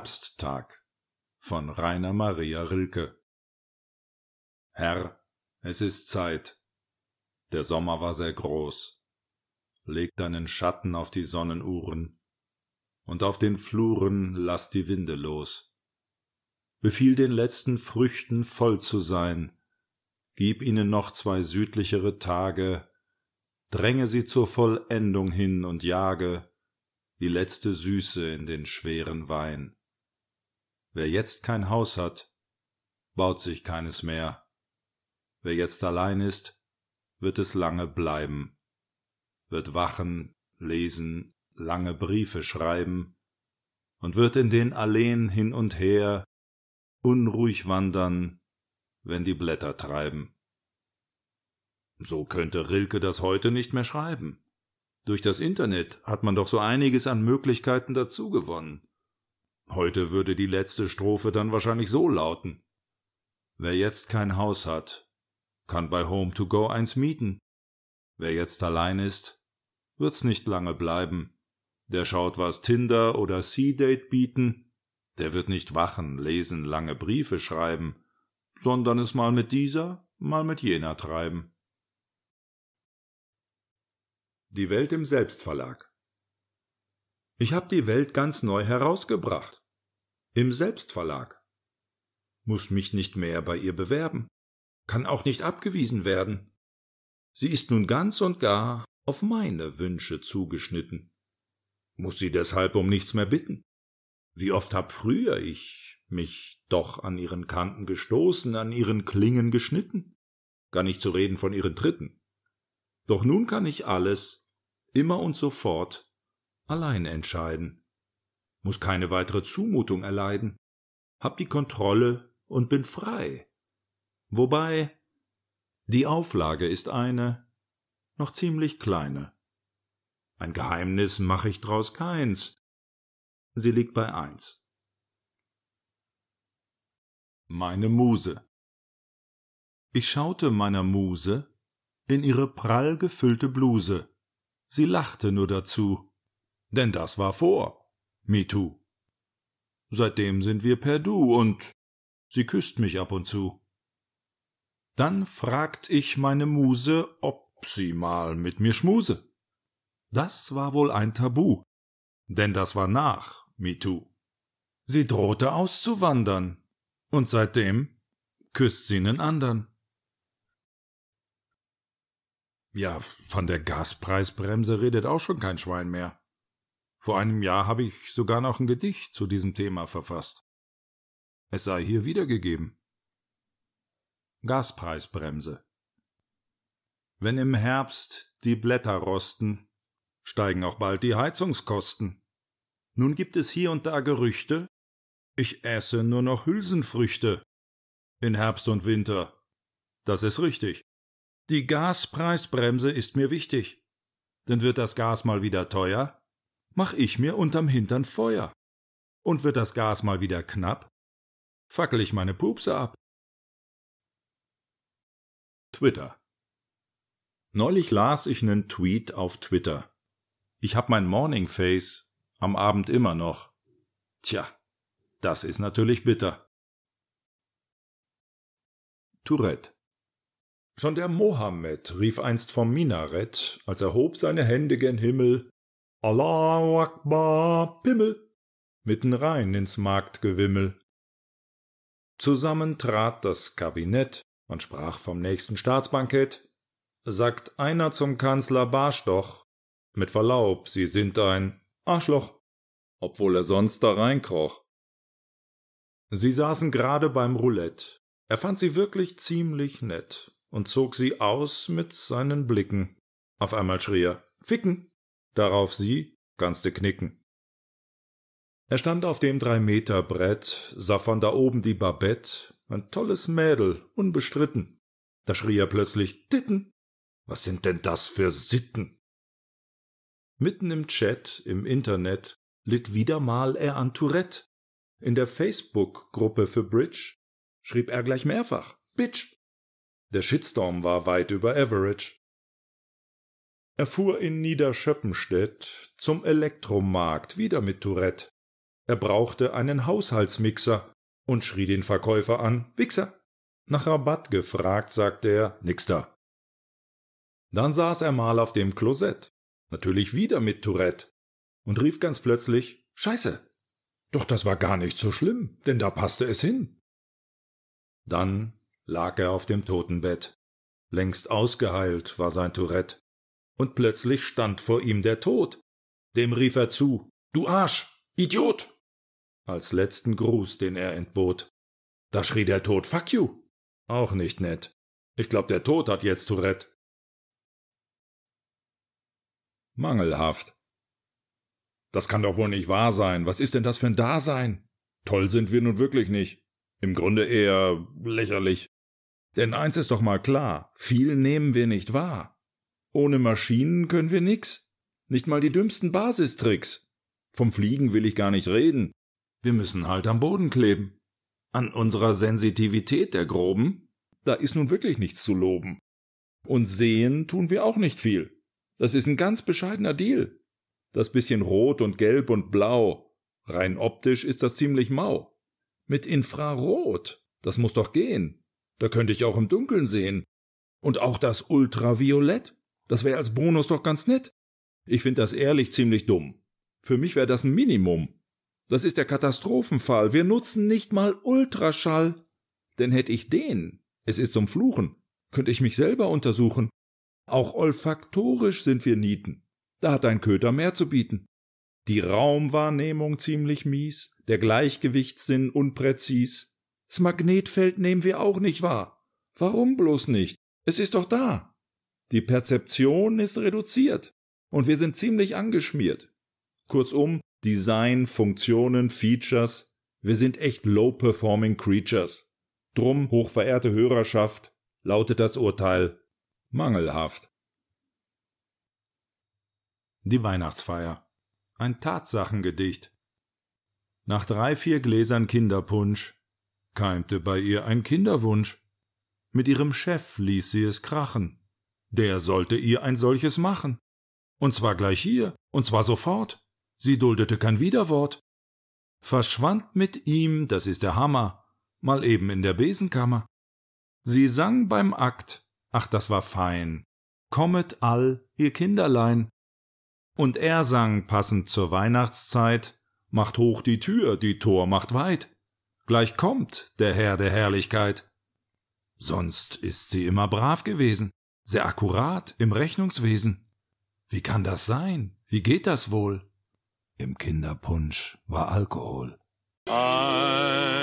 Herbsttag von Rainer Maria Rilke Herr, es ist Zeit. Der Sommer war sehr groß. Leg deinen Schatten auf die Sonnenuhren und auf den Fluren lass die Winde los. Befiehl den letzten Früchten voll zu sein, gib ihnen noch zwei südlichere Tage, dränge sie zur Vollendung hin und jage die letzte Süße in den schweren Wein. Wer jetzt kein Haus hat, baut sich keines mehr. Wer jetzt allein ist, wird es lange bleiben, wird wachen, lesen, lange Briefe schreiben und wird in den Alleen hin und her unruhig wandern, wenn die Blätter treiben. So könnte Rilke das heute nicht mehr schreiben. Durch das Internet hat man doch so einiges an Möglichkeiten dazugewonnen. Heute würde die letzte Strophe dann wahrscheinlich so lauten. Wer jetzt kein Haus hat, kann bei Home to Go eins mieten. Wer jetzt allein ist, wird's nicht lange bleiben. Der schaut, was Tinder oder C-Date bieten. Der wird nicht wachen, lesen, lange Briefe schreiben, sondern es mal mit dieser, mal mit jener treiben. Die Welt im Selbstverlag. Ich hab die Welt ganz neu herausgebracht. Im Selbstverlag. Muss mich nicht mehr bei ihr bewerben. Kann auch nicht abgewiesen werden. Sie ist nun ganz und gar auf meine Wünsche zugeschnitten. Muss sie deshalb um nichts mehr bitten. Wie oft hab früher ich mich doch an ihren Kanten gestoßen, an ihren Klingen geschnitten. Gar nicht zu reden von ihren Tritten. Doch nun kann ich alles immer und sofort allein entscheiden, muss keine weitere Zumutung erleiden, hab die Kontrolle und bin frei. Wobei die Auflage ist eine noch ziemlich kleine. Ein Geheimnis mach ich draus keins. Sie liegt bei eins. Meine Muse. Ich schaute meiner Muse in ihre prall gefüllte Bluse Sie lachte nur dazu. Denn das war vor MeToo. Seitdem sind wir per Du und sie küsst mich ab und zu. Dann fragt ich meine Muse, ob sie mal mit mir schmuse. Das war wohl ein Tabu, denn das war nach MeToo. Sie drohte auszuwandern, und seitdem küsst sie nen andern. Ja, von der Gaspreisbremse redet auch schon kein Schwein mehr. Vor einem Jahr habe ich sogar noch ein Gedicht zu diesem Thema verfasst. Es sei hier wiedergegeben. Gaspreisbremse. Wenn im Herbst die Blätter rosten, steigen auch bald die Heizungskosten. Nun gibt es hier und da Gerüchte, ich esse nur noch Hülsenfrüchte. In Herbst und Winter. Das ist richtig. Die Gaspreisbremse ist mir wichtig. Denn wird das Gas mal wieder teuer, mach ich mir unterm Hintern Feuer. Und wird das Gas mal wieder knapp, fackel ich meine Pupse ab. Twitter. Neulich las ich nen Tweet auf Twitter. Ich hab mein Morning Face am Abend immer noch. Tja, das ist natürlich bitter. Tourette. Schon der Mohammed rief einst vom Minarett, als er hob seine Hände gen Himmel, Allahu Akbar, Pimmel, mitten rein ins Marktgewimmel. Zusammen trat das Kabinett, man sprach vom nächsten Staatsbankett, sagt einer zum Kanzler Barsch doch, mit Verlaub, Sie sind ein Arschloch, obwohl er sonst da reinkroch. Sie saßen gerade beim Roulette, er fand sie wirklich ziemlich nett, und zog sie aus mit seinen Blicken. Auf einmal schrie er Ficken. Darauf sie ganzte Knicken. Er stand auf dem Drei-Meter-Brett, sah von da oben die Babette, ein tolles Mädel, unbestritten. Da schrie er plötzlich Titten. Was sind denn das für Sitten? Mitten im Chat, im Internet, litt wieder mal er an Tourette. In der Facebook-Gruppe für Bridge schrieb er gleich mehrfach Bitch. Der Shitstorm war weit über average. Er fuhr in Niederschöppenstedt zum Elektromarkt wieder mit Tourette. Er brauchte einen Haushaltsmixer und schrie den Verkäufer an: Wichser! Nach Rabatt gefragt, sagte er: Nix da. Dann saß er mal auf dem Klosett, natürlich wieder mit Tourette, und rief ganz plötzlich: Scheiße! Doch das war gar nicht so schlimm, denn da passte es hin. Dann lag er auf dem Totenbett. Längst ausgeheilt war sein Tourette. Und plötzlich stand vor ihm der Tod. Dem rief er zu: Du Arsch! Idiot! Als letzten Gruß, den er entbot. Da schrie der Tod: Fuck you! Auch nicht nett. Ich glaub, der Tod hat jetzt Tourette. Mangelhaft. Das kann doch wohl nicht wahr sein. Was ist denn das für ein Dasein? Toll sind wir nun wirklich nicht. Im Grunde eher lächerlich. Denn eins ist doch mal klar, viel nehmen wir nicht wahr. Ohne Maschinen können wir nix. Nicht mal die dümmsten Basistricks. Vom Fliegen will ich gar nicht reden. Wir müssen halt am Boden kleben. An unserer Sensitivität der Groben, da ist nun wirklich nichts zu loben. Und sehen tun wir auch nicht viel. Das ist ein ganz bescheidener Deal. Das bisschen Rot und Gelb und Blau. Rein optisch ist das ziemlich mau. Mit Infrarot, das muss doch gehen. Da könnte ich auch im Dunkeln sehen. Und auch das Ultraviolett, das wäre als Bonus doch ganz nett. Ich finde das ehrlich ziemlich dumm. Für mich wäre das ein Minimum. Das ist der Katastrophenfall. Wir nutzen nicht mal Ultraschall. Denn hätte ich den, es ist zum Fluchen, könnte ich mich selber untersuchen. Auch olfaktorisch sind wir Nieten. Da hat ein Köter mehr zu bieten. Die Raumwahrnehmung ziemlich mies, der Gleichgewichtssinn unpräzis. Das Magnetfeld nehmen wir auch nicht wahr. Warum bloß nicht? Es ist doch da. Die Perzeption ist reduziert und wir sind ziemlich angeschmiert. Kurzum, Design, Funktionen, Features, wir sind echt low-performing creatures. Drum, hochverehrte Hörerschaft, lautet das Urteil mangelhaft. Die Weihnachtsfeier. Ein Tatsachengedicht. Nach drei, vier Gläsern Kinderpunsch keimte bei ihr ein Kinderwunsch. Mit ihrem Chef ließ sie es krachen. Der sollte ihr ein solches machen. Und zwar gleich hier, und zwar sofort. Sie duldete kein Widerwort. Verschwand mit ihm, das ist der Hammer, mal eben in der Besenkammer. Sie sang beim Akt, ach, das war fein. Kommet all, ihr Kinderlein, und er sang passend zur Weihnachtszeit Macht hoch die Tür, die Tor macht weit. Gleich kommt der Herr der Herrlichkeit. Sonst ist sie immer brav gewesen, sehr akkurat im Rechnungswesen. Wie kann das sein? Wie geht das wohl? Im Kinderpunsch war Alkohol. I